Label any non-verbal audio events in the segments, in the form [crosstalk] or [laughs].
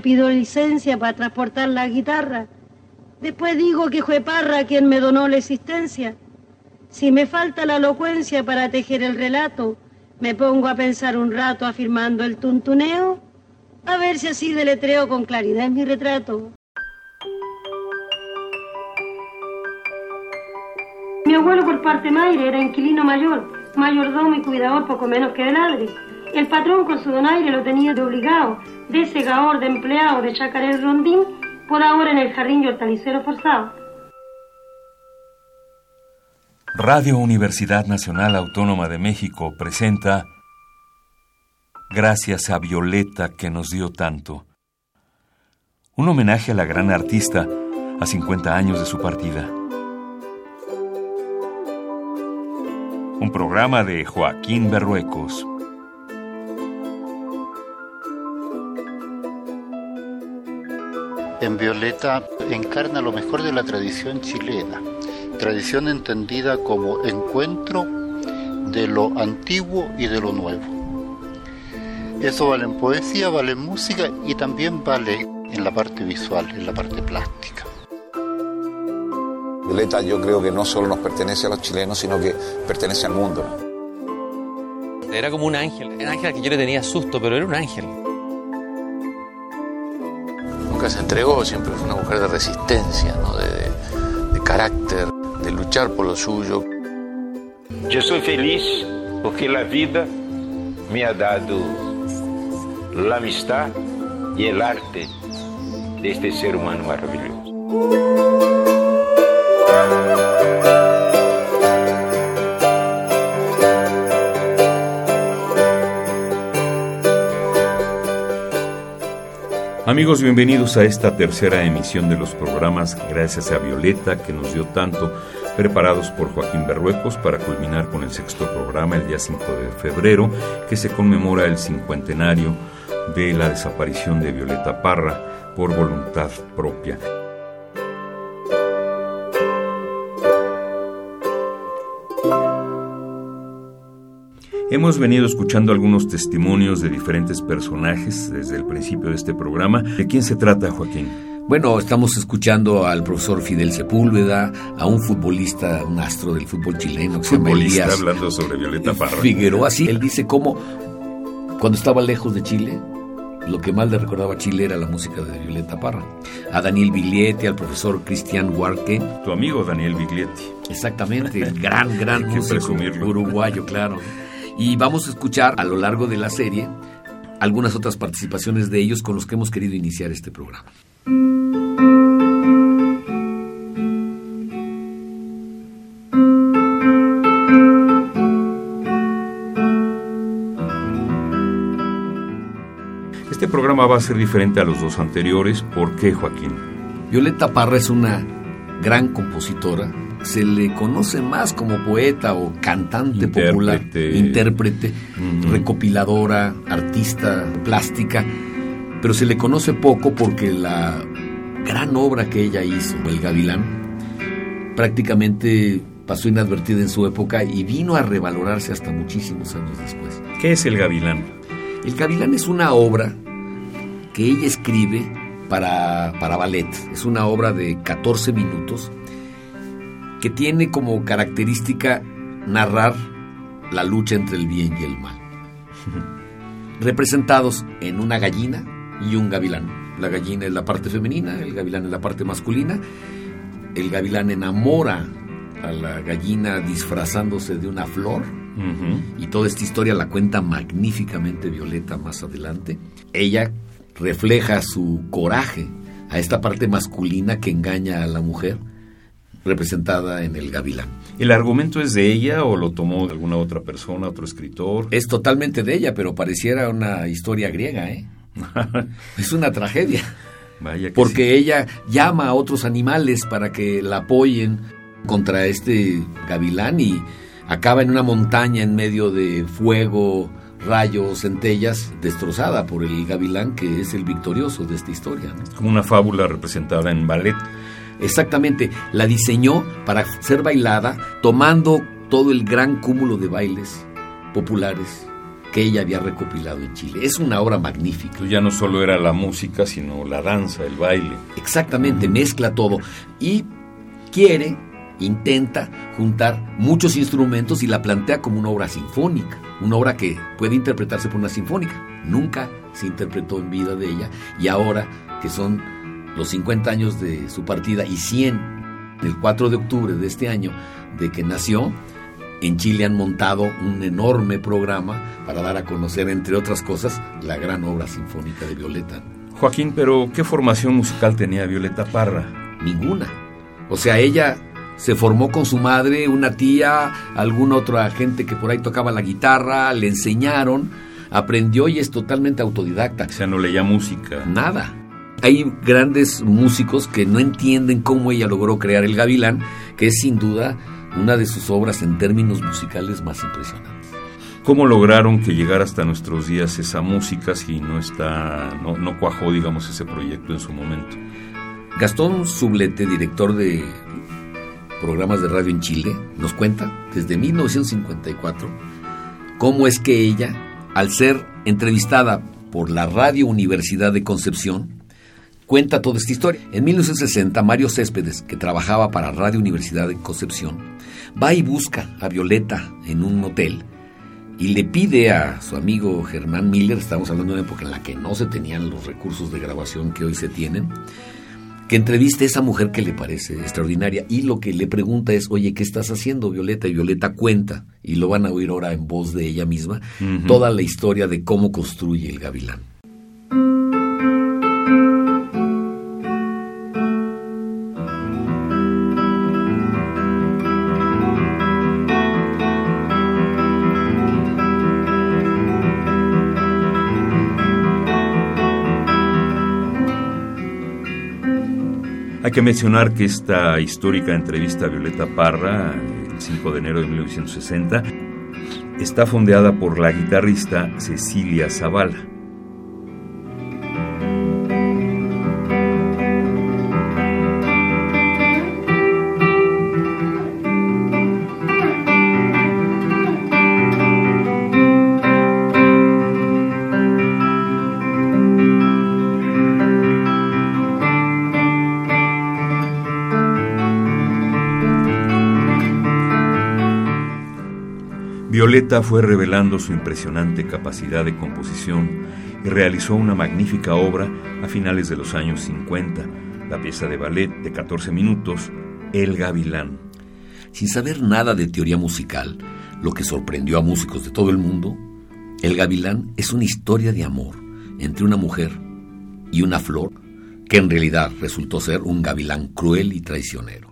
pido licencia para transportar la guitarra. Después digo que fue Parra quien me donó la existencia. Si me falta la elocuencia para tejer el relato, me pongo a pensar un rato afirmando el tuntuneo, a ver si así deletreo con claridad mi retrato. Mi abuelo por parte madre era inquilino mayor, mayordomo y cuidador poco menos que de ladre. El patrón con su donaire lo tenía de obligado, de segador, de empleado, de chacaré rondín, por ahora en el jardín y hortalicero forzado. Radio Universidad Nacional Autónoma de México presenta Gracias a Violeta que nos dio tanto. Un homenaje a la gran artista a 50 años de su partida. Un programa de Joaquín Berruecos. En Violeta encarna lo mejor de la tradición chilena, tradición entendida como encuentro de lo antiguo y de lo nuevo. Eso vale en poesía, vale en música y también vale en la parte visual, en la parte plástica. Violeta yo creo que no solo nos pertenece a los chilenos, sino que pertenece al mundo. Era como un ángel, un ángel que yo le tenía susto, pero era un ángel. Se entregó, siempre fue una mujer de resistencia, de, de carácter, de luchar por lo suyo. Yo soy feliz porque la vida me ha dado la amistad y el arte de este ser humano maravilloso. Amigos, bienvenidos a esta tercera emisión de los programas Gracias a Violeta, que nos dio tanto, preparados por Joaquín Berruecos para culminar con el sexto programa el día 5 de febrero, que se conmemora el cincuentenario de la desaparición de Violeta Parra por voluntad propia. Hemos venido escuchando algunos testimonios de diferentes personajes desde el principio de este programa. ¿De quién se trata, Joaquín? Bueno, estamos escuchando al profesor Fidel Sepúlveda, a un futbolista, un astro del fútbol chileno que futbolista se llama hablando sobre Violeta Parra. Figueroa, sí. Él dice cómo cuando estaba lejos de Chile, lo que más le recordaba a Chile era la música de Violeta Parra. A Daniel Biglietti, al profesor Cristian Huarque. Tu amigo Daniel Biglietti. Exactamente, el gran, gran [laughs] músico uruguayo, claro. Y vamos a escuchar a lo largo de la serie algunas otras participaciones de ellos con los que hemos querido iniciar este programa. Este programa va a ser diferente a los dos anteriores. ¿Por qué, Joaquín? Violeta Parra es una gran compositora, se le conoce más como poeta o cantante popular, intérprete, recopiladora, artista plástica, pero se le conoce poco porque la gran obra que ella hizo, El Gavilán, prácticamente pasó inadvertida en su época y vino a revalorarse hasta muchísimos años después. ¿Qué es El Gavilán? El Gavilán es una obra que ella escribe para, para ballet. Es una obra de 14 minutos que tiene como característica narrar la lucha entre el bien y el mal. [laughs] Representados en una gallina y un gavilán. La gallina es la parte femenina, el gavilán es la parte masculina. El gavilán enamora a la gallina disfrazándose de una flor. Y toda esta historia la cuenta magníficamente Violeta más adelante. Ella refleja su coraje a esta parte masculina que engaña a la mujer representada en el gavilán. ¿El argumento es de ella o lo tomó de alguna otra persona, otro escritor? Es totalmente de ella, pero pareciera una historia griega, ¿eh? [laughs] es una tragedia. Vaya porque ella llama a otros animales para que la apoyen contra este gavilán y acaba en una montaña en medio de fuego, rayos, centellas, destrozada por el gavilán que es el victorioso de esta historia. Como una fábula representada en ballet. Exactamente, la diseñó para ser bailada tomando todo el gran cúmulo de bailes populares que ella había recopilado en Chile. Es una obra magnífica. Ya no solo era la música, sino la danza, el baile. Exactamente, mezcla todo y quiere, intenta juntar muchos instrumentos y la plantea como una obra sinfónica, una obra que puede interpretarse por una sinfónica. Nunca se interpretó en vida de ella y ahora que son los 50 años de su partida y 100 el 4 de octubre de este año de que nació, en Chile han montado un enorme programa para dar a conocer, entre otras cosas, la gran obra sinfónica de Violeta. Joaquín, pero ¿qué formación musical tenía Violeta Parra? Ninguna. O sea, ella se formó con su madre, una tía, alguna otra gente que por ahí tocaba la guitarra, le enseñaron, aprendió y es totalmente autodidacta. O sea, no leía música. Nada. Hay grandes músicos que no entienden cómo ella logró crear el gavilán, que es sin duda una de sus obras en términos musicales más impresionantes. ¿Cómo lograron que llegara hasta nuestros días esa música si no está, no, no cuajó, digamos, ese proyecto en su momento? Gastón Sublete, director de programas de radio en Chile, nos cuenta desde 1954 cómo es que ella, al ser entrevistada por la Radio Universidad de Concepción, cuenta toda esta historia. En 1960, Mario Céspedes, que trabajaba para Radio Universidad de Concepción, va y busca a Violeta en un hotel y le pide a su amigo Germán Miller, estamos hablando de una época en la que no se tenían los recursos de grabación que hoy se tienen, que entreviste a esa mujer que le parece extraordinaria y lo que le pregunta es, oye, ¿qué estás haciendo Violeta? Y Violeta cuenta, y lo van a oír ahora en voz de ella misma, toda la historia de cómo construye el gavilán. Hay que mencionar que esta histórica entrevista a Violeta Parra, el 5 de enero de 1960, está fondeada por la guitarrista Cecilia Zavala. Fue revelando su impresionante capacidad de composición y realizó una magnífica obra a finales de los años 50, la pieza de ballet de 14 minutos, El Gavilán. Sin saber nada de teoría musical, lo que sorprendió a músicos de todo el mundo, El Gavilán es una historia de amor entre una mujer y una flor que en realidad resultó ser un gavilán cruel y traicionero.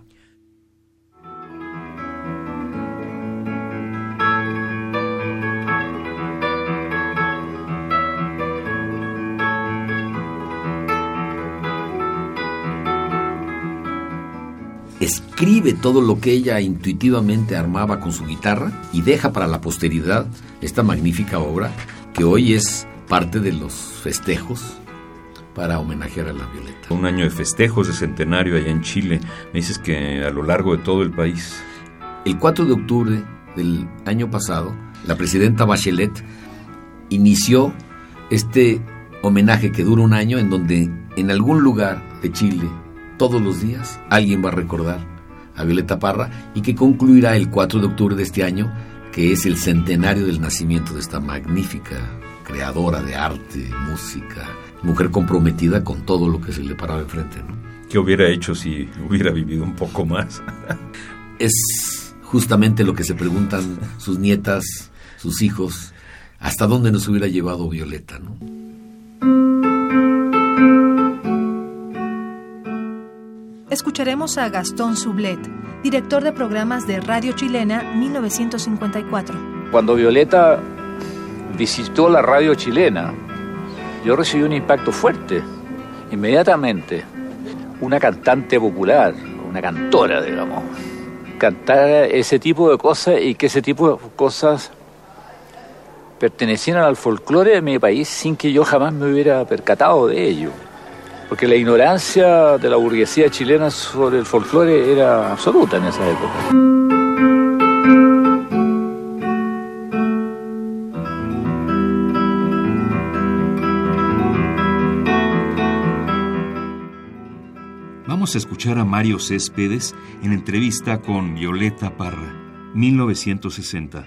Escribe todo lo que ella intuitivamente armaba con su guitarra y deja para la posteridad esta magnífica obra que hoy es parte de los festejos para homenajear a la Violeta. Un año de festejos de centenario allá en Chile. Me dices que a lo largo de todo el país. El 4 de octubre del año pasado, la presidenta Bachelet inició este homenaje que dura un año en donde en algún lugar de Chile todos los días alguien va a recordar a Violeta Parra y que concluirá el 4 de octubre de este año, que es el centenario del nacimiento de esta magnífica creadora de arte, música, mujer comprometida con todo lo que se le paraba enfrente. ¿no? ¿Qué hubiera hecho si hubiera vivido un poco más? [laughs] es justamente lo que se preguntan sus nietas, sus hijos, hasta dónde nos hubiera llevado Violeta, ¿no? Escucharemos a Gastón Sublet, director de programas de Radio Chilena 1954. Cuando Violeta visitó la radio chilena, yo recibí un impacto fuerte. Inmediatamente, una cantante popular, una cantora, digamos, cantar ese tipo de cosas y que ese tipo de cosas pertenecieran al folclore de mi país sin que yo jamás me hubiera percatado de ello porque la ignorancia de la burguesía chilena sobre el folclore era absoluta en esa época. Vamos a escuchar a Mario Céspedes en entrevista con Violeta Parra, 1960.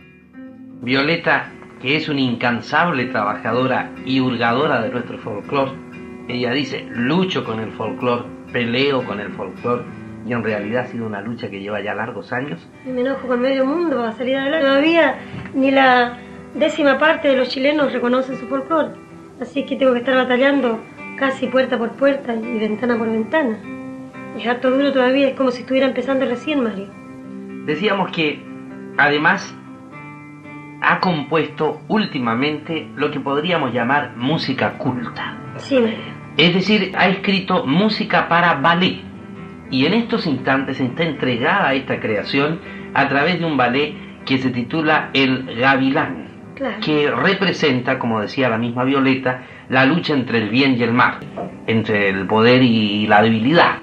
Violeta, que es una incansable trabajadora y hurgadora de nuestro folclore, ella dice, lucho con el folclore, peleo con el folclore, y en realidad ha sido una lucha que lleva ya largos años. Me enojo con medio mundo a salir adelante. Todavía ni la décima parte de los chilenos reconocen su folclore, así que tengo que estar batallando casi puerta por puerta y ventana por ventana. Es harto duro todavía, es como si estuviera empezando recién, Mario. Decíamos que, además, ha compuesto últimamente lo que podríamos llamar música culta. Sí, Mario. Es decir, ha escrito música para ballet. Y en estos instantes está entregada a esta creación a través de un ballet que se titula El Gavilán, que representa, como decía la misma Violeta, la lucha entre el bien y el mal, entre el poder y la debilidad,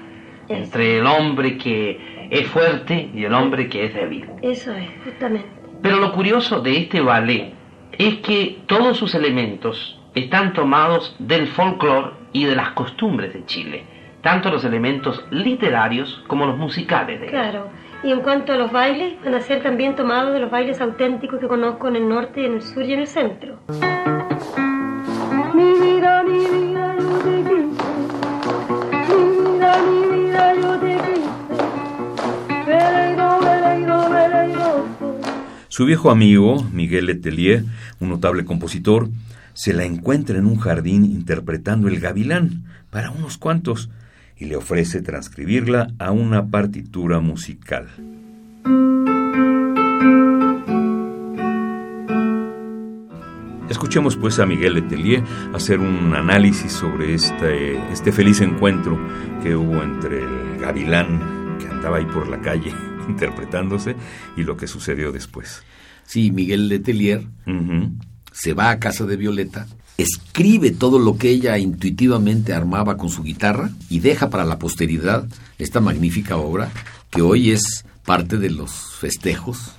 entre el hombre que es fuerte y el hombre que es débil. Eso es, justamente. Pero lo curioso de este ballet es que todos sus elementos están tomados del folclore y de las costumbres de Chile, tanto los elementos literarios como los musicales. De claro, y en cuanto a los bailes, van a ser también tomados de los bailes auténticos que conozco en el norte, en el sur y en el centro. Mi vida, mi vida, yo te quise. Mi vida, mi vida, yo te quise. Su viejo amigo, Miguel Letelier, un notable compositor, se la encuentra en un jardín interpretando el gavilán para unos cuantos y le ofrece transcribirla a una partitura musical. Escuchemos pues a Miguel Letelier hacer un análisis sobre este, este feliz encuentro que hubo entre el gavilán que andaba ahí por la calle [laughs] interpretándose y lo que sucedió después. Sí, Miguel Letelier se va a casa de Violeta, escribe todo lo que ella intuitivamente armaba con su guitarra y deja para la posteridad esta magnífica obra que hoy es parte de los festejos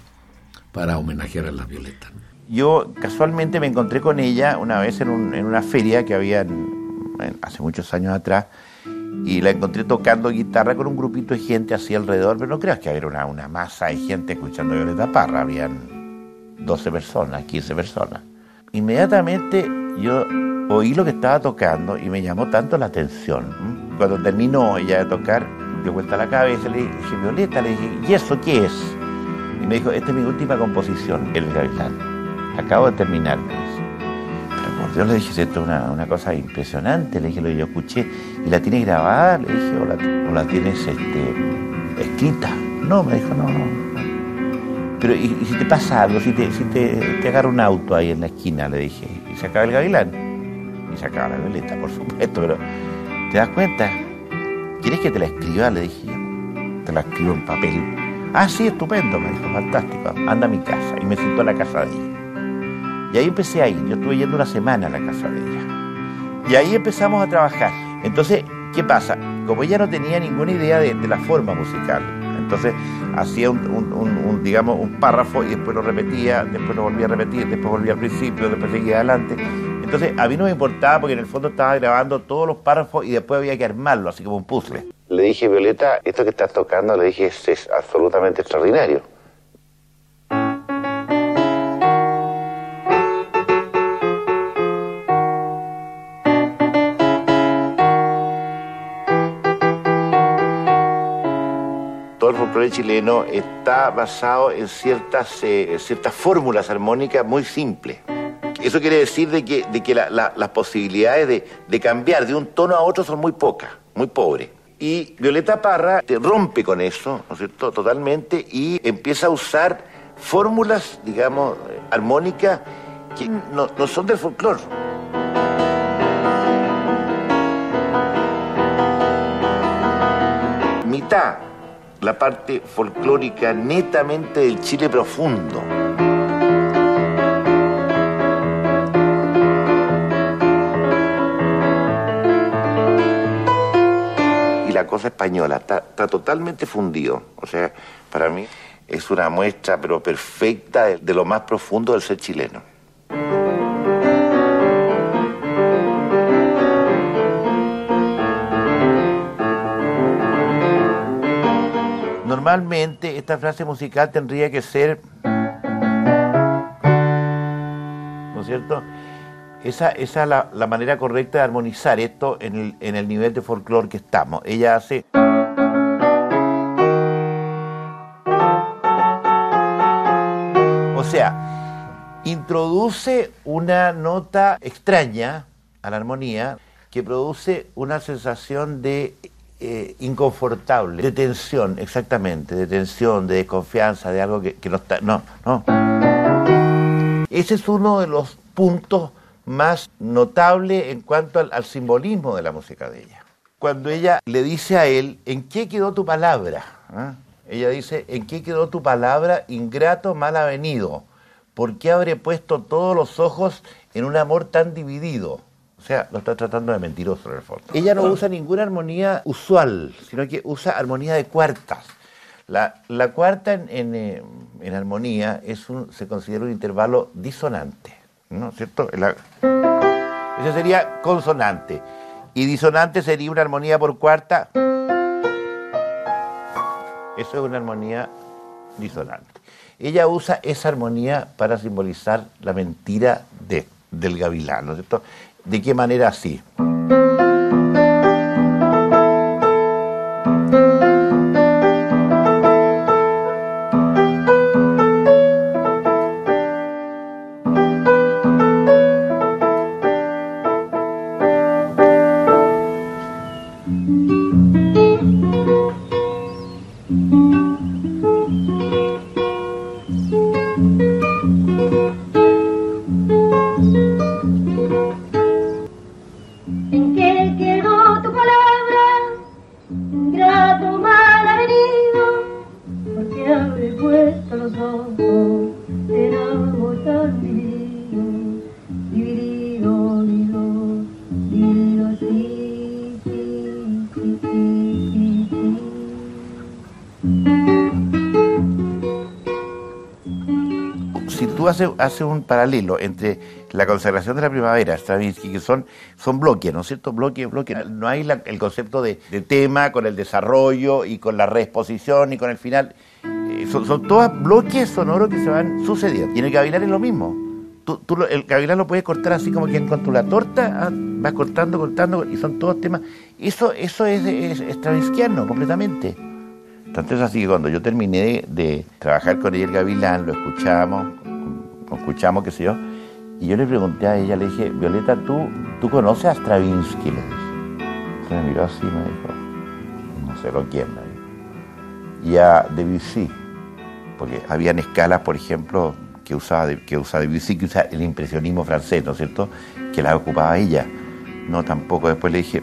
para homenajear a la Violeta. Yo casualmente me encontré con ella una vez en, una feria que había hace muchos años atrás y la encontré tocando guitarra con un grupito de gente así alrededor, pero no creas que había una, una masa de gente escuchando Violeta Parra, habían 12 personas, 15 personas inmediatamente yo oí lo que estaba tocando y me llamó tanto la atención. Cuando terminó ella de tocar, dio vuelta la cabeza, le dije, Violeta, le dije, ¿y eso qué es? Y me dijo, esta es mi última composición, El Gavilán. Acabo de terminar, me Pero por Dios le dije, esto es una, cosa impresionante, le dije lo yo escuché. ¿Y la tienes grabada? Le dije, o la, la tienes este, escrita. No, me dijo, no, no, pero ¿y, si te pasa algo? Si, te, si te, agarra un auto ahí en la esquina, le dije, y se acaba el gavilán. Y se acaba la violeta, por supuesto, pero ¿te das cuenta? ¿Quieres que te la escriba? Le dije Te la escribo en papel. Ah, sí, estupendo, me dijo, fantástico. Anda a mi casa. Y me sentó a la casa de ella. Y ahí empecé a ir. Yo estuve yendo una semana a la casa de ella. Y ahí empezamos a trabajar. Entonces, ¿qué pasa? Como ella no tenía ninguna idea de la forma musical, entonces hacía un, digamos, un párrafo y después lo repetía, después lo volvía a repetir, después volvía al principio, después seguía adelante. Entonces a mí no me importaba porque en el fondo estaba grabando todos los párrafos y después había que armarlo, así como un puzzle. Le dije, Violeta, esto que estás tocando, le dije, es absolutamente extraordinario. Folclore chileno está basado en ciertas, eh, ciertas fórmulas armónicas muy simples. Eso quiere decir de que, de que las posibilidades de, de, cambiar de un tono a otro son muy pocas, muy pobres. Y Violeta Parra te rompe con eso, ¿no es cierto?, totalmente, y empieza a usar fórmulas, digamos, armónicas que no, no son del folclore. Mitad la parte folclórica netamente del Chile profundo. Y la cosa española está, totalmente fundido. O sea, para mí es una muestra pero perfecta de lo más profundo del ser chileno. Normalmente esta frase musical tendría que ser, ¿no es cierto? Esa, es la, manera correcta de armonizar esto en el, en el nivel de folclore que estamos. Ella hace... O sea, introduce una nota extraña a la armonía que produce una sensación de eh, inconfortable, de tensión, exactamente, de tensión, de desconfianza, de algo que, no está... No, no. Ese es uno de los puntos más notables en cuanto al, simbolismo de la música de ella. Cuando ella le dice a él, ¿en qué quedó tu palabra? ¿Ah? Ella dice, ¿en qué quedó tu palabra, ingrato mal avenido? ¿Por qué habré puesto todos los ojos en un amor tan dividido? O sea, lo está tratando de mentiroso en el fondo. Ella no usa ninguna armonía usual, sino que usa armonía de cuartas. La, cuarta en, eh, en, armonía es un, se considera un intervalo disonante, ¿no es cierto? ese sería consonante. Y disonante sería una armonía por cuarta. Eso es una armonía disonante. Ella usa esa armonía para simbolizar la mentira de, del gavilán, ¿no es cierto? ¿De qué manera sí? Hace, un paralelo entre la consagración de la primavera, Stravinsky, que son, son bloques, ¿no es cierto? Bloque, bloque. No hay el concepto de, tema con el desarrollo y con la reexposición y con el final. Eh, son, son todos bloques sonoros que se van sucediendo. Y en el gavilán es lo mismo. Tú, el gavilán lo puedes cortar así como que con tu la torta ah, vas cortando, cortando, y son todos temas. Eso, eso es, es stravinskiano completamente. Tanto es así que cuando yo terminé de, trabajar con el gavilán, lo escuchamos, escuchamos, qué sé yo. Y yo le pregunté a ella, le dije, Violeta, ¿tú, tú conoces a Stravinsky? Le dije. Se me miró así me dijo, no sé lo quién. Me Y a Debussy, porque habían escalas, por ejemplo, que usaba, que usaba Debussy, que usa el impresionismo francés, ¿no es cierto? Que la ocupaba ella. No, tampoco. Después le dije,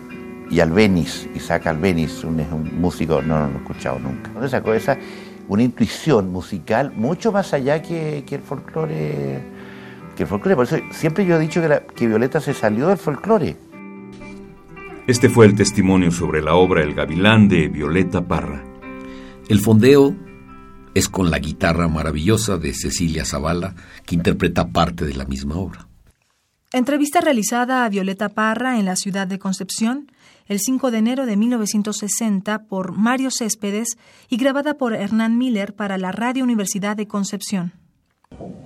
y Albeniz, Isaac Albeniz, un, un músico, no, no lo he escuchado nunca. ¿Dónde sacó esa? Una intuición musical mucho más allá que, el folclore. Que el folclore. Por eso siempre yo he dicho que, que Violeta se salió del folclore. Este fue el testimonio sobre la obra El Gavilán de Violeta Parra. El fondeo es con la guitarra maravillosa de Cecilia Zavala, que interpreta parte de la misma obra. Entrevista realizada a Violeta Parra en la ciudad de Concepción el 5 de enero de 1960 por Mario Céspedes y grabada por Hernán Miller para la Radio Universidad de Concepción.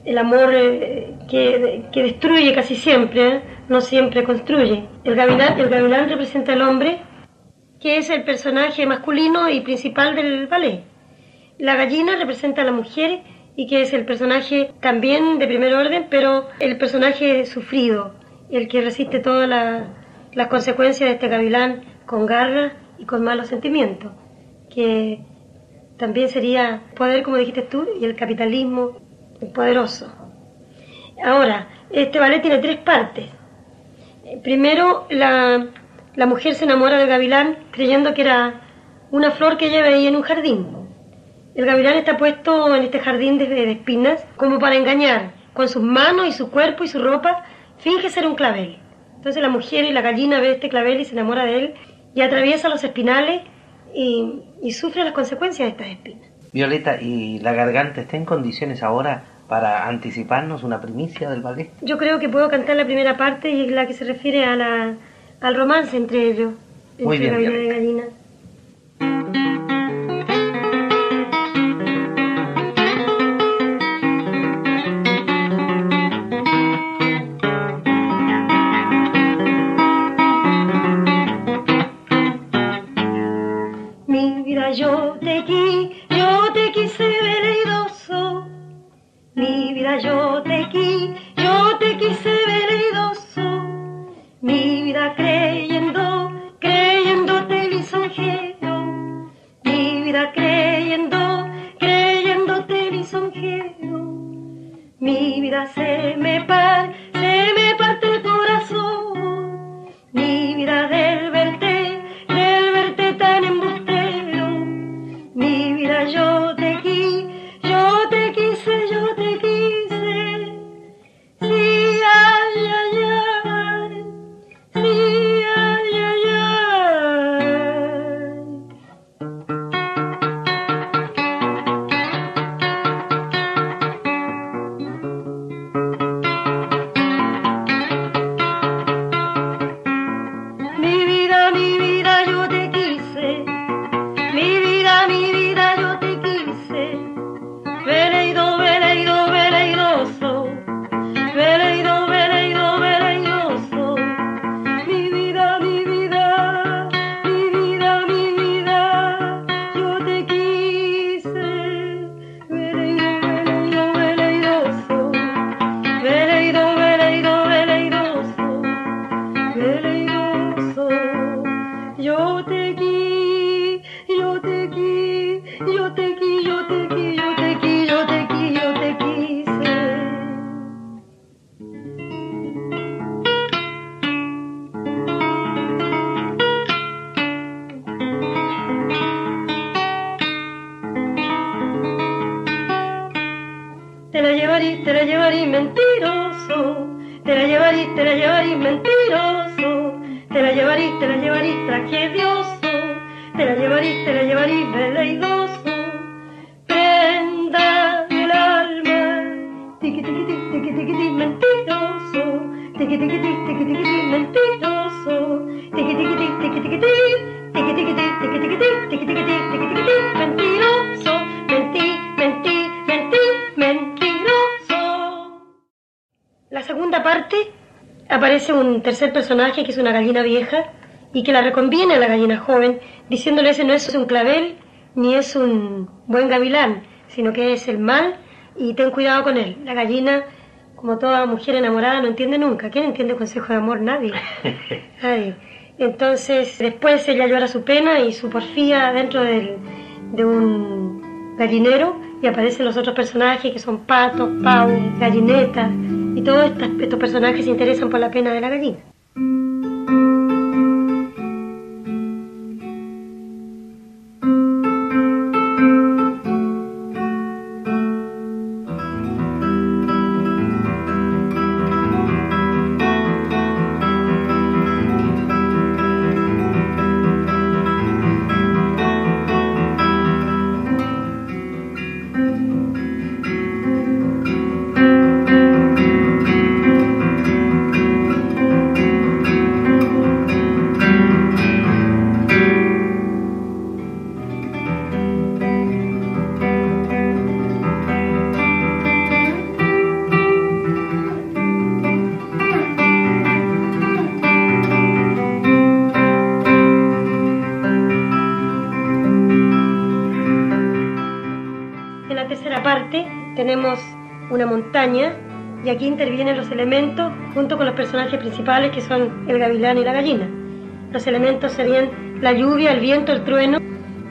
El amor eh, que, destruye casi siempre, ¿eh? no siempre construye. El gavilán, el gavilán representa al hombre, que es el personaje masculino y principal del ballet. La gallina representa a la mujer y que es el personaje también de primer orden, pero el personaje sufrido, el que resiste toda la, las consecuencias de este gavilán con garra y con malos sentimientos, que también sería poder, como dijiste tú, y el capitalismo poderoso. Ahora, este ballet tiene tres partes. Primero, la, la mujer se enamora del gavilán creyendo que era una flor que ella veía en un jardín. El gavilán está puesto en este jardín de, de espinas como para engañar. Con sus manos y su cuerpo y su ropa, finge ser un clavel. Entonces la mujer y la gallina ve este clavel y se enamora de él y atraviesa los espinales y, sufre las consecuencias de estas espinas. Violeta, ¿y la garganta está en condiciones ahora para anticiparnos una primicia del ballet? Yo creo que puedo cantar la primera parte y la que se refiere a la, al romance entre ellos, entre Muy bien, gallina y gallina. Yo te qui, yo te qui, yo te qui, yo te qui, yo te qui, yo te qui, yo te quise. Te la llevaré, te la llevaré mentiroso, te la llevaré, te la llevaré mentiroso, llevaré, te la llevaré tragedioso, te la llevaré, te la llevaré veleidoso, prenda del alma, mentiroso, mentiroso, aparece un tercer personaje que es una gallina vieja y que la reconviene a la gallina joven, diciéndole ese no es un clavel ni es un buen gavilán, sino que es el mal y ten cuidado con él. La gallina, como toda mujer enamorada, no entiende nunca. ¿Quién entiende consejo de amor? Nadie. [laughs] Ay. Entonces, después ella llora su pena y su porfía dentro del- de un gallinero y aparecen los otros personajes que son patos, pau, gallinetas y todos estos personajes se interesan por la pena de la gallina. Aquí intervienen los elementos junto con los personajes principales que son el gavilán y la gallina. Los elementos serían la lluvia, el viento, el trueno.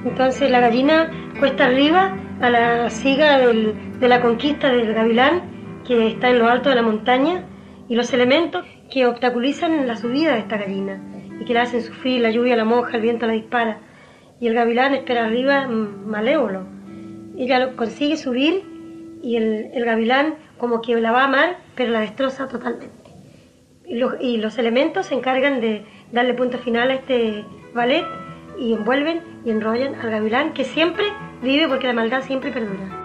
Entonces la gallina cuesta arriba a la siga de la conquista del gavilán que está en lo alto de la montaña y los elementos que obstaculizan la subida de esta gallina y que la hacen sufrir, la lluvia la moja, el viento la dispara y el gavilán espera arriba mm, malévolo ella lo consigue subir y el, gavilán como que la va a amar, pero la destroza totalmente. Y los, y los elementos se encargan de darle punto final a este ballet y envuelven y enrollan al gavilán que siempre vive porque la maldad siempre perdura.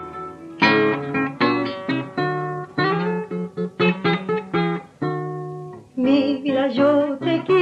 Mi vida yo te qui,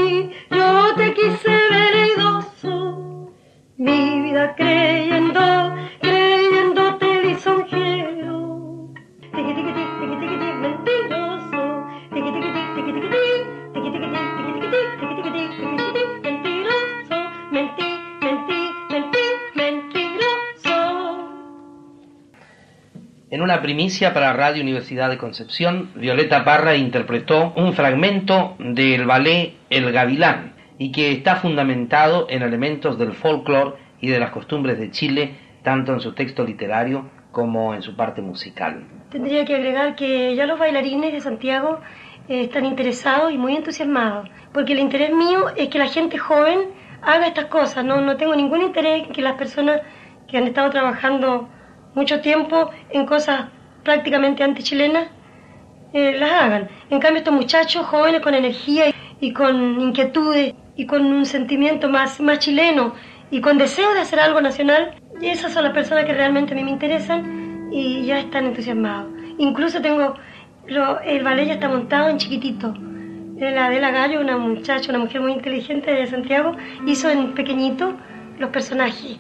primicia para Radio Universidad de Concepción, Violeta Parra interpretó un fragmento del ballet El Gavilán y que está fundamentado en elementos del folclore y de las costumbres de Chile, tanto en su texto literario como en su parte musical. tendría que agregar que ya los bailarines de Santiago eh, están interesados y muy entusiasmados, porque el interés mío es que la gente joven haga estas cosas, no, no tengo ningún interés en que las personas que han estado trabajando mucho tiempo en cosas prácticamente antichilenas eh, las hagan. En cambio, estos muchachos jóvenes con energía y, con inquietudes y con un sentimiento más, más chileno y con deseo de hacer algo nacional, esas son las personas que realmente a mí me interesan y ya están entusiasmados. Incluso tengo, el ballet ya está montado en chiquitito. La Adela Gallo, una muchacha, una mujer muy inteligente de Santiago, hizo en pequeñito los personajes,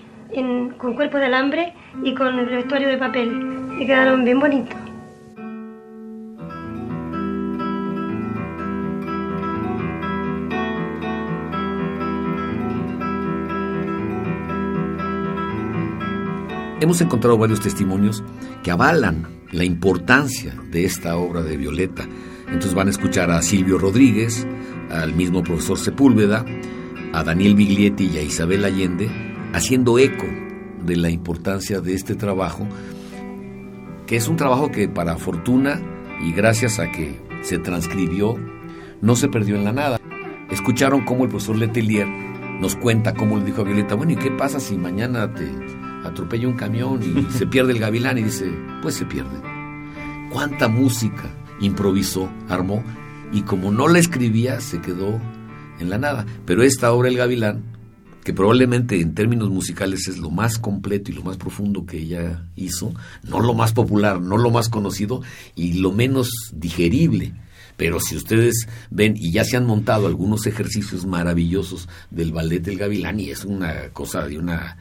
con cuerpos de alambre y con el vestuario de papel. Y quedaron bien bonitos. Hemos encontrado varios testimonios que avalan la importancia de esta obra de Violeta. Entonces van a escuchar a Silvio Rodríguez, al mismo profesor Sepúlveda, a Daniel Biglietti y a Isabel Allende, haciendo eco de la importancia de este trabajo, que es un trabajo que para fortuna y gracias a que se transcribió, no se perdió en la nada. Escucharon cómo el profesor Letelier nos cuenta cómo le dijo a Violeta, bueno, ¿y qué pasa si mañana te atropella un camión y [laughs] se pierde el gavilán y dice, pues se pierde. ¿Cuánta música improvisó, armó? Y como no la escribía, se quedó en la nada. Pero esta obra, El Gavilán, que probablemente en términos musicales es lo más completo y lo más profundo que ella hizo, no lo más popular, no lo más conocido y lo menos digerible. Pero si ustedes ven, y ya se han montado algunos ejercicios maravillosos del ballet del Gavilán, y es una cosa de una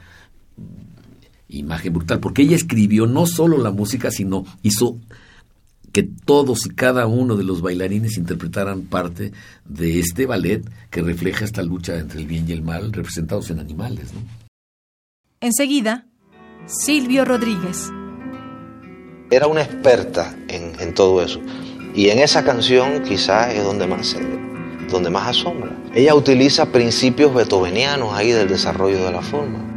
imagen brutal, porque ella escribió no solo la música, sino hizo que todos y cada uno de los bailarines interpretaran parte de este ballet que refleja esta lucha entre el bien y el mal representados en animales. Enseguida, Silvio Rodríguez. Era una experta en, en, todo eso. Y en esa canción quizás es donde más, donde más asombra. Ella utiliza principios beethovenianos ahí del desarrollo de la forma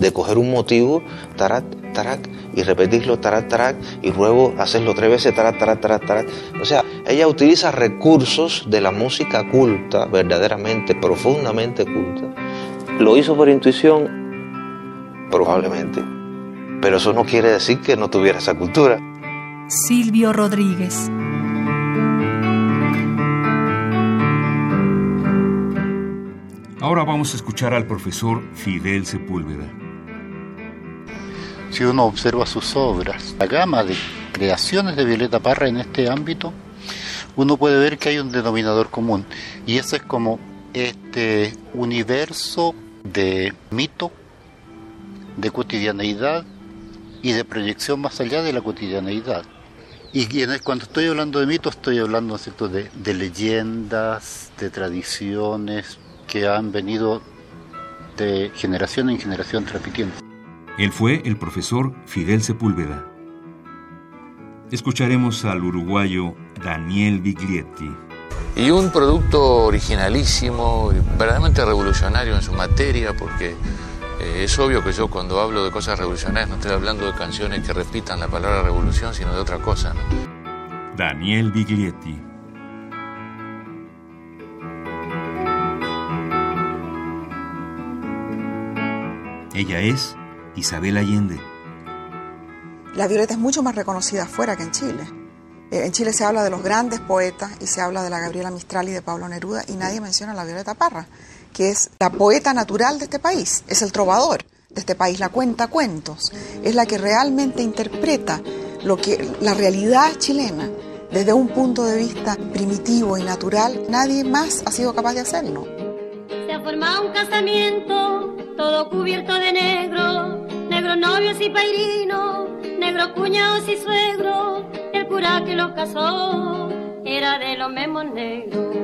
de coger un motivo, tarat, tarat, y repetirlo, tarat, tarat, y luego hacerlo tres veces, tarat, tarat, tarat, tarat. O sea, ella utiliza recursos de la música culta, verdaderamente, profundamente culta. ¿Lo hizo por intuición? Probablemente. Pero eso no quiere decir que no tuviera esa cultura. Silvio Rodríguez. Ahora vamos a escuchar al profesor Fidel Sepúlveda si uno observa sus obras, la gama de creaciones de Violeta Parra en este ámbito, uno puede ver que hay un denominador común y ese es como este universo de mito, de cotidianeidad y de proyección más allá de la cotidianeidad. Y cuando estoy hablando de mito estoy hablando De, de leyendas, de tradiciones que han venido de generación en generación repitiendo. Él fue el profesor Fidel Sepúlveda. Escucharemos al uruguayo Daniel Biglietti. Y un producto originalísimo, verdaderamente revolucionario en su materia, porque eh, es obvio que yo cuando hablo de cosas revolucionarias no estoy hablando de canciones que repitan la palabra revolución, sino de otra cosa. Daniel Biglietti. Ella es Isabel Allende. La Violeta es mucho más reconocida afuera que en Chile. Eh, en Chile se habla de los grandes poetas y se habla de la Gabriela Mistral y de Pablo Neruda y nadie menciona a la Violeta Parra, que es la poeta natural de este país, es el trovador de este país, la cuenta cuentos, es la que realmente interpreta lo que la realidad chilena desde un punto de vista primitivo y natural, nadie más ha sido capaz de hacerlo. Se ha formado un casamiento todo cubierto de negro, negros novios y pairinos, negros cuñados y suegros, el cura que los casó era de los mismos negros.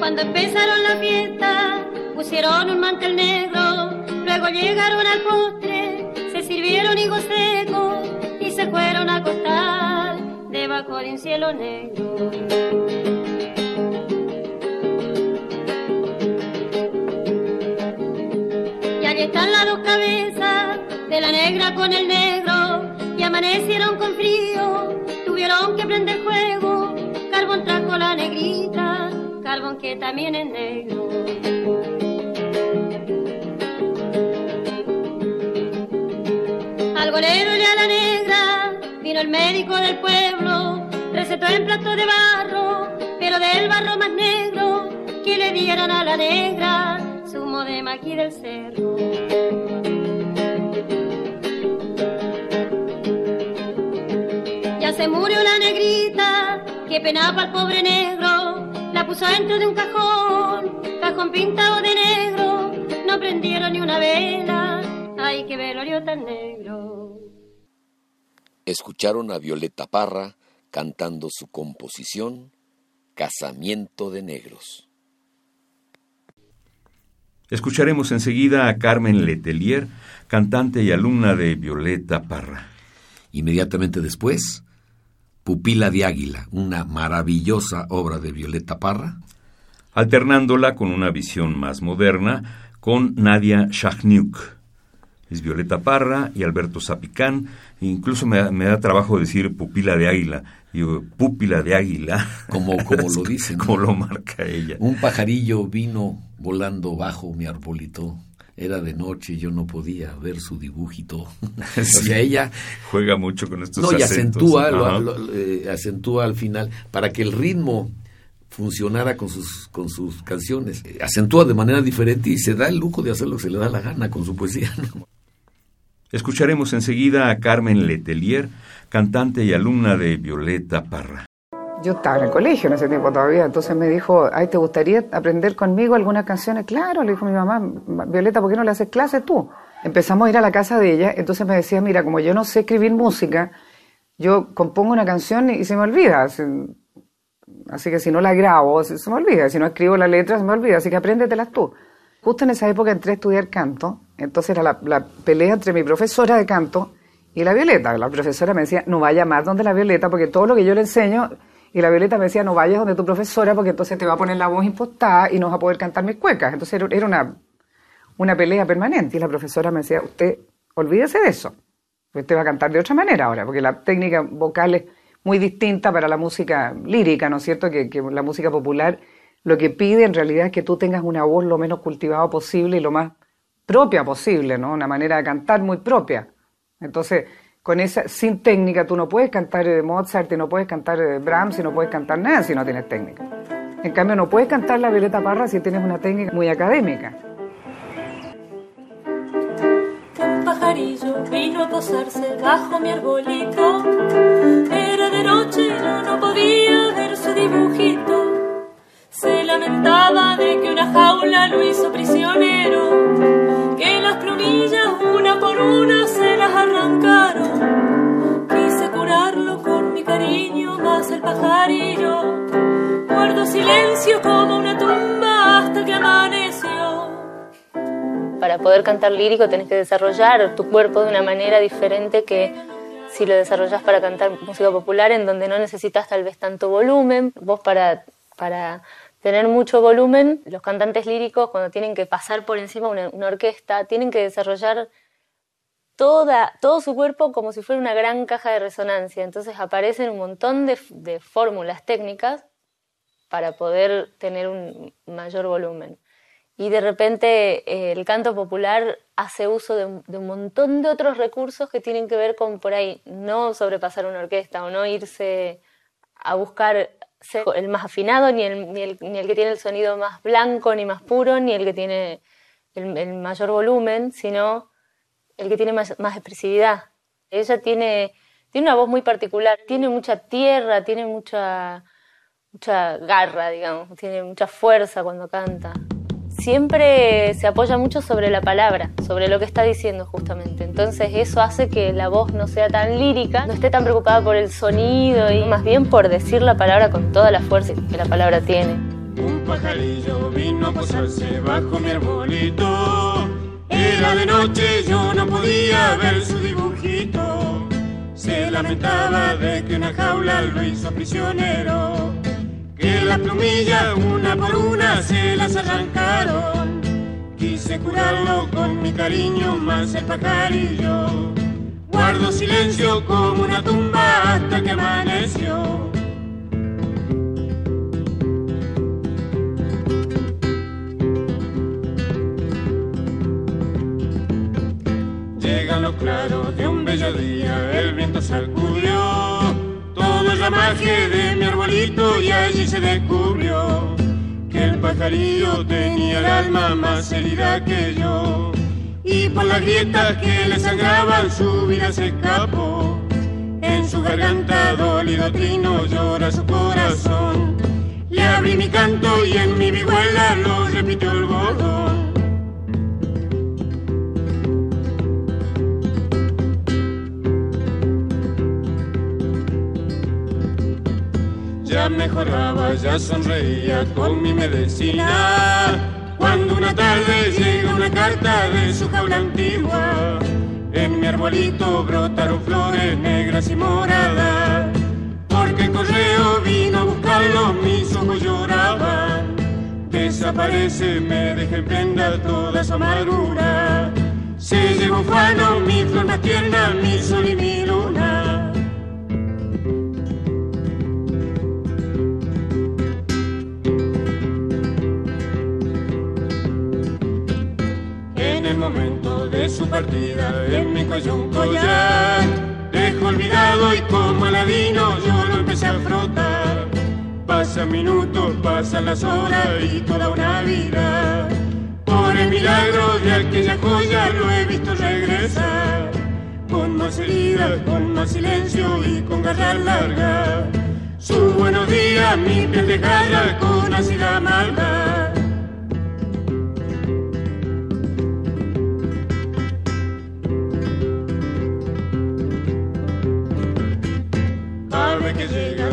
Cuando empezaron la fiesta, pusieron un mantel negro, luego llegaron al postre, se sirvieron higos secos y se fueron a acostar debajo de un cielo negro. Están las dos cabezas de la negra con el negro y amanecieron con frío. Tuvieron que prender fuego. Carbón trajo la negrita, carbón que también es negro. Al golero y a la negra vino el médico del pueblo, recetó en plato de barro, pero del barro más negro que le dieran a la negra zumo de maqui del cerro. Ya se murió la negrita que penaba al pobre negro, la puso dentro de un cajón, cajón pintado de negro, no prendieron ni una vela, ay qué velorio tan negro. Escucharon a Violeta Parra cantando su composición Casamiento de Negros. Escucharemos enseguida a Carmen Letelier, cantante y alumna de Violeta Parra. Inmediatamente después, Pupila de Águila, una maravillosa obra de Violeta Parra. Alternándola con una visión más moderna con Nadia Shachniuk. Es Violeta Parra y Alberto Zapicán. Incluso me, me da trabajo decir pupila de águila. Digo, pupila de águila. Como, como [laughs] lo dicen. como lo marca ella. Un pajarillo vino volando bajo mi arbolito. Era de noche y yo no podía ver su dibujito. Sí, [laughs] o sea, ella juega mucho con estos no, y acentos. acentúa, lo- lo- eh, acentúa al final para que el ritmo funcionara con sus, con sus canciones. Eh, Acentúa de manera diferente y se da el lujo de hacer lo que se le da la gana con su poesía. ¿no? Escucharemos enseguida a Carmen Letelier, cantante y alumna de Violeta Parra. Yo estaba en el colegio en ese tiempo todavía, entonces me dijo, ay, ¿te gustaría aprender conmigo algunas canciones? Claro, le dijo mi mamá, Violeta, ¿por qué no le haces clases tú? Empezamos a ir a la casa de ella, entonces me decía, mira, como yo no sé escribir música, yo compongo una canción y, se me olvida, así, que si no la grabo, se me olvida, si no escribo la letra, se me olvida, así que apréndetelas tú. Justo en esa época entré a estudiar canto, entonces era la, pelea entre mi profesora de canto y la Violeta. La profesora me decía, no vaya más donde la Violeta, porque todo lo que yo le enseño, y la Violeta me decía, no vayas donde tu profesora, porque entonces te va a poner la voz impostada y no vas a poder cantar mis cuecas. Entonces era, era una, una pelea permanente, y la profesora me decía, usted, olvídese de eso, usted va a cantar de otra manera ahora, porque la técnica vocal es muy distinta para la música lírica, ¿no es cierto? Que, que la música popular lo que pide en realidad es que tú tengas una voz lo menos cultivada posible y lo más propia posible, ¿no? Una manera de cantar muy propia. Entonces, con esa, sin técnica, tú no puedes cantar eh, Mozart, y no puedes cantar eh, Brahms, y no puedes cantar nada si no tienes técnica. En cambio, no puedes cantar la Violeta Parra si tienes una técnica muy académica. Un pajarillo vino a posarse bajo mi arbolito. Era de noche yo no podía ver su dibujito. Se lamentaba de que una jaula lo hizo prisionero. Que las plumillas una por una se las arrancaron. Quise curarlo con mi cariño, más el pajarillo. Guardo silencio como una tumba hasta que amaneció. Para poder cantar lírico tenés que desarrollar tu cuerpo de una manera diferente que si lo desarrollas para cantar música popular en donde no necesitas tal vez tanto volumen. Vos para, para tener mucho volumen, los cantantes líricos cuando tienen que pasar por encima una, una orquesta, tienen que desarrollar toda, todo su cuerpo como si fuera una gran caja de resonancia. Entonces aparecen un montón de, fórmulas técnicas para poder tener un mayor volumen. Y de repente eh, el canto popular hace uso de, de un montón de otros recursos que tienen que ver con por ahí no sobrepasar una orquesta o no irse a buscar ser el más afinado, ni el, ni, el, ni el que tiene el sonido más blanco, ni más puro, ni el que tiene el, el mayor volumen, sino el que tiene más, más expresividad. Ella tiene, tiene una voz muy particular, tiene mucha tierra, tiene mucha, mucha garra, digamos, tiene mucha fuerza cuando canta. Siempre se apoya mucho sobre la palabra, sobre lo que está diciendo justamente. Entonces eso hace que la voz no sea tan lírica, no esté tan preocupada por el sonido y más bien por decir la palabra con toda la fuerza que la palabra tiene. Un pajarillo vino a posarse bajo mi arbolito. Era de noche, yo no podía ver su dibujito. Se lamentaba de que una jaula lo hizo prisionero. Que las plumillas una por una se las arrancaron. Quise curarlo con mi cariño más el pajarillo. Guardo silencio como una tumba hasta que amaneció. Llegan los claros de un bello día, el viento sacudió el ramaje de mi arbolito y allí se descubrió que el pajarillo tenía el alma más herida que yo. Y por las grietas que le sangraban su vida se escapó. En su garganta dolido trino llora su corazón. Le abrí mi canto y en mi vihuela lo repitió el bordón. Ya mejoraba, ya sonreía con mi medicina. Cuando una tarde llega una carta de su jaula antigua, en mi arbolito brotaron flores negras y moradas. Porque el correo vino a buscarlo, mis ojos lloraban. Desaparece, me deja en prenda toda su amargura. Se llevó Juano, mi flor más tierna, mi sol y mi luna. Momento de su partida en mi cuello un collar. Dejo olvidado y como aladino yo lo empecé a frotar. Pasan minutos, pasan las horas y toda una vida. Por el milagro de aquella joya lo he visto regresar. Con más heridas, con más silencio y con garra larga. Su buenos días, mi piel de garra con ácida maldad.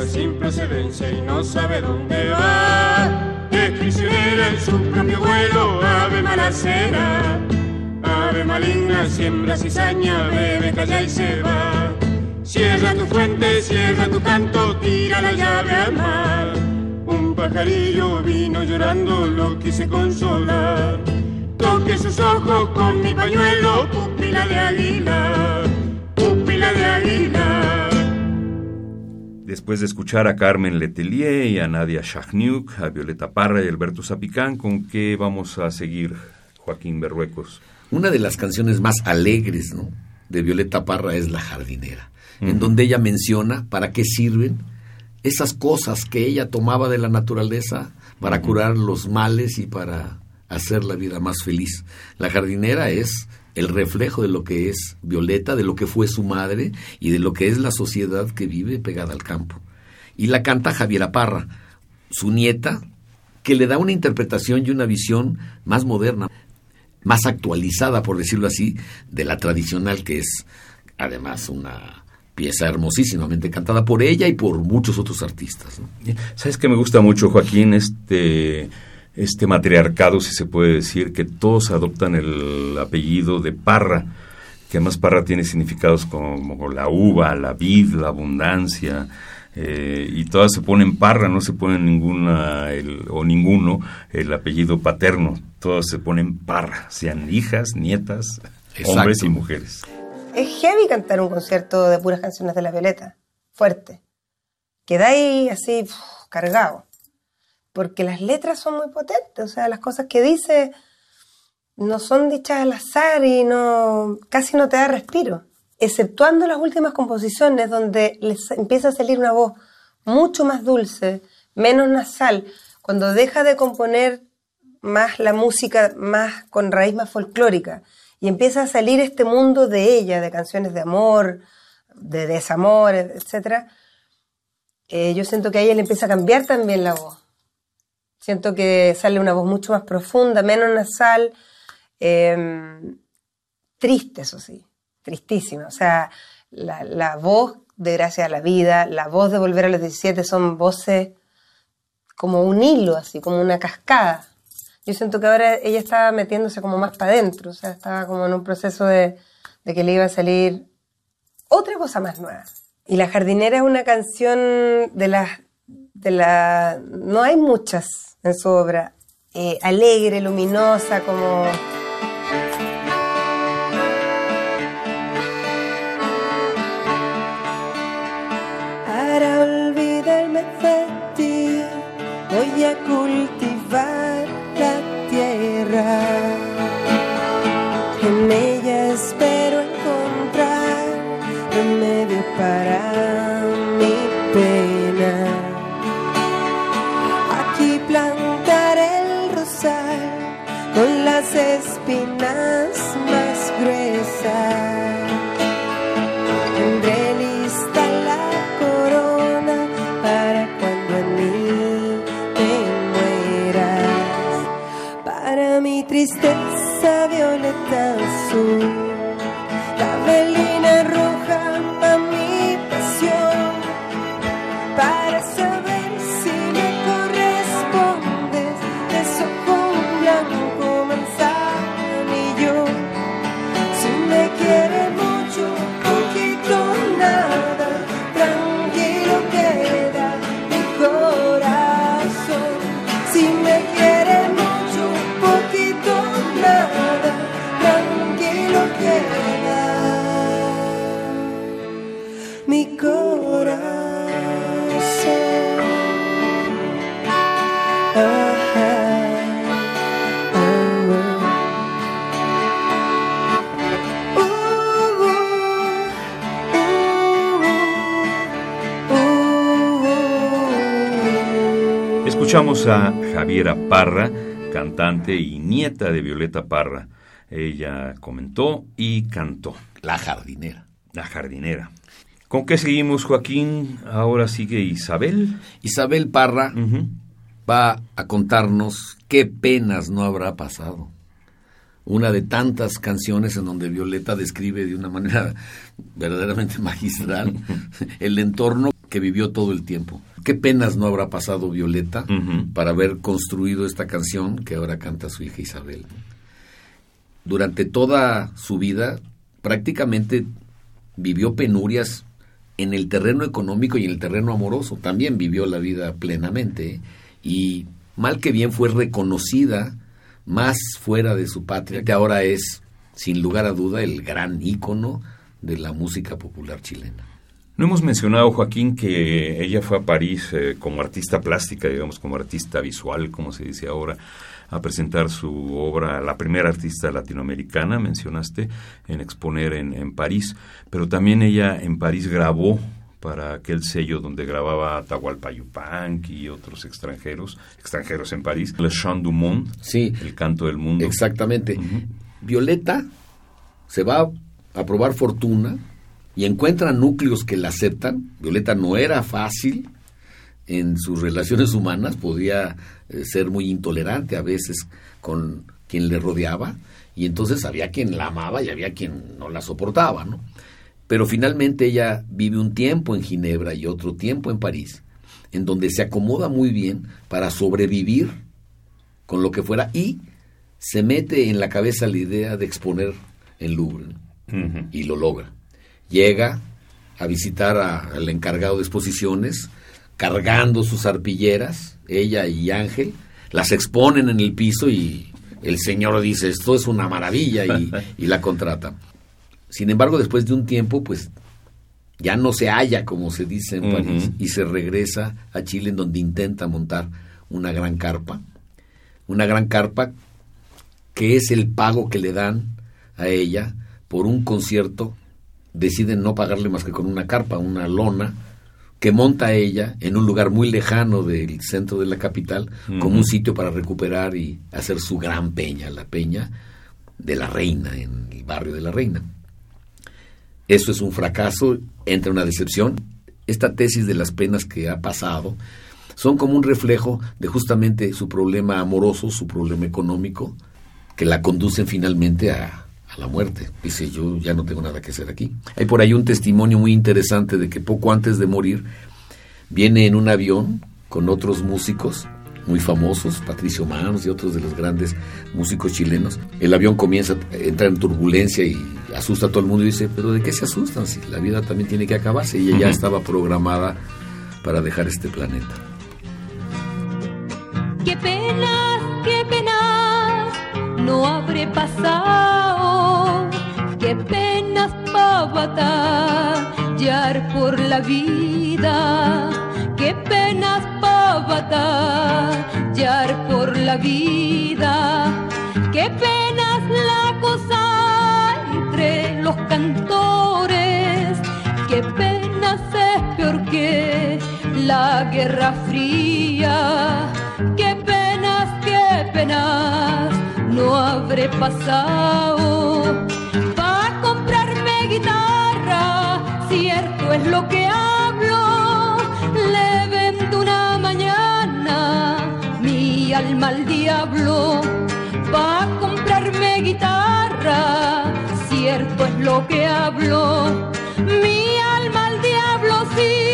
Sin procedencia y no sabe dónde va. Es prisionera en su propio vuelo, ave malacera. Ave maligna, siembra cizaña, bebe, calla y se va. Cierra tu fuente, cierra tu canto, tira la llave al mar. Un pajarillo vino llorando, lo quise consolar. Toque sus ojos con mi pañuelo, pupila de águila, pupila de águila. Después de escuchar a Carmen Letelier y a Nadia Shachniuk, a Violeta Parra y Alberto Zapicán, ¿con qué vamos a seguir, Joaquín Berruecos? Una de las canciones más alegres ¿no? de Violeta Parra es La jardinera, en donde ella menciona para qué sirven esas cosas que ella tomaba de la naturaleza para curar los males y para hacer la vida más feliz. La jardinera es el reflejo de lo que es Violeta, de lo que fue su madre y de lo que es la sociedad que vive pegada al campo. Y la canta Javiera Parra, su nieta, que le da una interpretación y una visión más moderna, más actualizada, por decirlo así, de la tradicional, que es además una pieza hermosísimamente cantada por ella y por muchos otros artistas. ¿Sabes que me gusta mucho, Joaquín? Este este matriarcado, si se puede decir, que todos adoptan el apellido de Parra, que además Parra tiene significados como la uva, la vid, la abundancia, eh, y todas se ponen Parra, no se ponen ninguna el, o ninguno el apellido paterno, todas se ponen Parra, sean hijas, nietas, hombres y mujeres. Es heavy cantar un concierto de puras canciones de la Violeta, fuerte. Quedáis así cargado porque las letras son muy potentes, o sea, las cosas que dice no son dichas al azar y no casi no te da respiro, exceptuando las últimas composiciones donde les empieza a salir una voz mucho más dulce, menos nasal, cuando deja de componer más la música más con raíz más folclórica y empieza a salir este mundo de ella, de canciones de amor, de desamor, etc. Eh, yo siento que a ella le empieza a cambiar también la voz Siento que sale una voz mucho más profunda, menos nasal, em, triste, eso sí, tristísima. O sea, la, voz de Gracias a la Vida, la voz de Volver a los 17 son voces como un hilo, así, como una cascada. Yo siento que ahora ella estaba metiéndose como más para adentro, o sea, estaba como en un proceso de, de que le iba a salir otra cosa más nueva. Y La jardinera es una canción de las de la no hay muchas en su obra, eh, alegre, luminosa, como Escuchamos a Javiera Parra, cantante y nieta de Violeta Parra. Ella comentó y cantó. La jardinera. La jardinera. ¿Con qué seguimos, Joaquín? Ahora sigue Isabel. Isabel Parra va a contarnos qué penas no habrá pasado. Una de tantas canciones en donde Violeta describe de una manera [laughs] verdaderamente magistral [laughs] el entorno que vivió todo el tiempo. ¿Qué penas no habrá pasado Violeta para haber construido esta canción que ahora canta su hija Isabel? Durante toda su vida prácticamente vivió penurias en el terreno económico y en el terreno amoroso. También vivió la vida plenamente ¿eh? y mal que bien fue reconocida más fuera de su patria, que ahora es, sin lugar a duda, el gran ícono de la música popular chilena. No hemos mencionado, Joaquín, que ella fue a París eh, como artista plástica, digamos, como artista visual, como se dice ahora, a presentar su obra, la primera artista latinoamericana, mencionaste, en exponer en, en París, pero también ella en París grabó para aquel sello donde grababa Atahualpa Yupanqui y otros extranjeros, extranjeros en París, Le Chant du Monde, sí, el canto del mundo. Exactamente. Violeta se va a probar fortuna y encuentra núcleos que la aceptan. Violeta no era fácil en sus relaciones humanas, podía eh, ser muy intolerante a veces con quien le rodeaba, y entonces había quien la amaba y había quien no la soportaba, ¿no? Pero finalmente ella vive un tiempo en Ginebra y otro tiempo en París, en donde se acomoda muy bien para sobrevivir con lo que fuera y se mete en la cabeza la idea de exponer en Louvre ¿no? y lo logra. Llega a visitar a- al encargado de exposiciones, cargando sus arpilleras, ella y Ángel, las exponen en el piso y el señor dice, esto es una maravilla y, y la contrata. Sin embargo, después de un tiempo, pues ya no se halla, como se dice en. París, y se regresa a Chile en donde intenta montar una gran carpa. Una gran carpa que es el pago que le dan a ella por un concierto. Deciden no pagarle más que con una carpa, una lona, que monta ella en un lugar muy lejano del centro de la capital, como un sitio para recuperar y hacer su gran peña, la peña de la reina, en el barrio de la reina. Eso es un fracaso, entra una decepción. Esta tesis de las penas que ha pasado son como un reflejo de justamente su problema amoroso, su problema económico, que la conducen finalmente a la muerte. Dice, yo ya no tengo nada que hacer aquí. Hay por ahí un testimonio muy interesante de que poco antes de morir viene en un avión con otros músicos muy famosos, Patricio Manos y otros de los grandes músicos chilenos. El avión comienza a entrar en turbulencia y asusta a todo el mundo y dice, pero ¿de qué se asustan? Si la vida también tiene que acabarse y ella ya estaba programada para dejar este planeta. Qué penas, qué penas no habré pasado. Qué penas pa' batallar por la vida. Qué penas pa' batallar por la vida. qué penas la cosa entre los cantores, qué penas es peor que la guerra fría, qué penas, qué penas no habré pasado cierto es lo que hablo, le vendo una mañana mi alma al diablo. Para comprarme guitarra, cierto es lo que hablo, mi alma al diablo sí,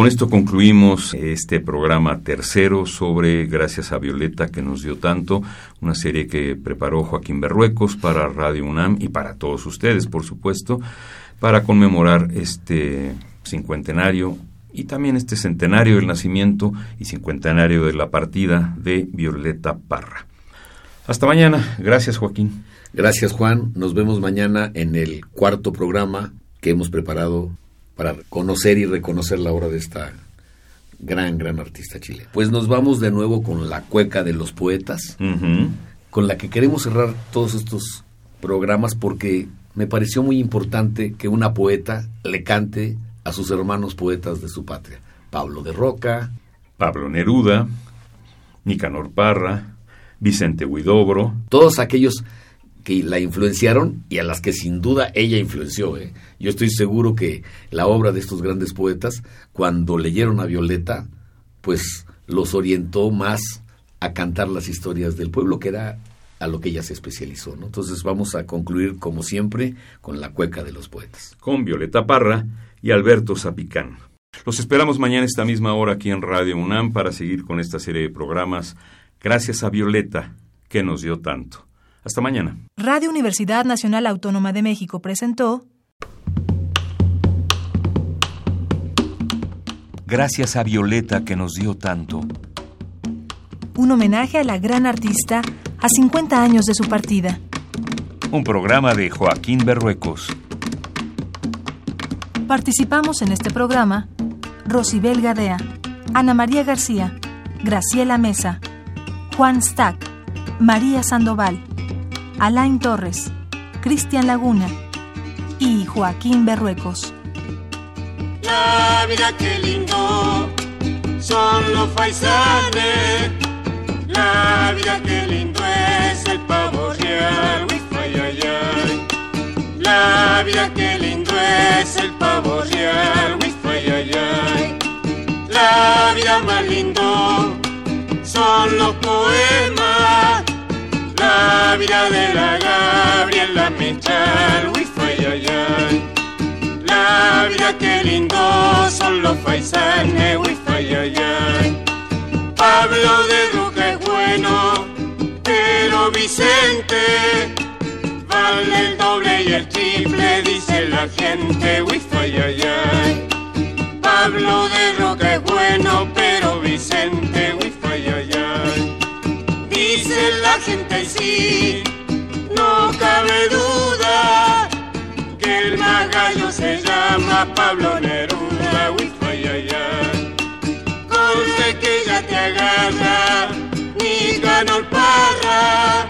Con esto concluimos este programa tercero sobre Gracias a Violeta que nos dio tanto, una serie que preparó Joaquín Berruecos para Radio UNAM y para todos ustedes, por supuesto, para conmemorar este cincuentenario y también este centenario del nacimiento y cincuentenario de la partida de Violeta Parra. Hasta mañana. Gracias, Joaquín. Gracias, Juan. Nos vemos mañana en el cuarto programa que hemos preparado para conocer y reconocer la obra de esta gran, gran artista chilena. Pues nos vamos de nuevo con la cueca de los poetas, con la que queremos cerrar todos estos programas porque me pareció muy importante que una poeta le cante a sus hermanos poetas de su patria. Pablo de Roca, Pablo Neruda, Nicanor Parra, Vicente Huidobro. todos aquellos que la influenciaron y a las que sin duda ella influenció. ¿eh? Yo estoy seguro que la obra de estos grandes poetas, cuando leyeron a Violeta, pues los orientó más a cantar las historias del pueblo, que era a lo que ella se especializó. Entonces vamos a concluir, como siempre, con la cueca de los poetas. Con Violeta Parra y Alberto Zapicán. Los esperamos mañana esta misma hora aquí en Radio UNAM para seguir con esta serie de programas. Gracias a Violeta, que nos dio tanto. Hasta mañana. Radio Universidad Nacional Autónoma de México presentó Gracias a Violeta, que nos dio tanto. un homenaje a la gran artista a 50 años de su partida. Un programa de Joaquín Berruecos. Participamos en este programa Rosibel Gadea, Ana María García, Graciela Mesa, Juan Stack, María Sandoval, Alain Torres, Cristian Laguna y Joaquín Berruecos. La vida qué lindo son los faisanes. La vida qué lindo es el pavo real. La vida qué lindo es el pavo real. La vida más lindo son los poemas. La vida de la Gabriela Mechal. Ay. La vida qué lindo son los paisanes, ay. Pablo de Roca es bueno, pero Vicente vale el doble y el triple, dice la gente, ay. Pablo de Roca es bueno, pero Vicente, gente sí, no cabe duda que el más se llama Pablo Neruda, uy, ay, ay, ay. Que ya te agarra, ni ganó el parra,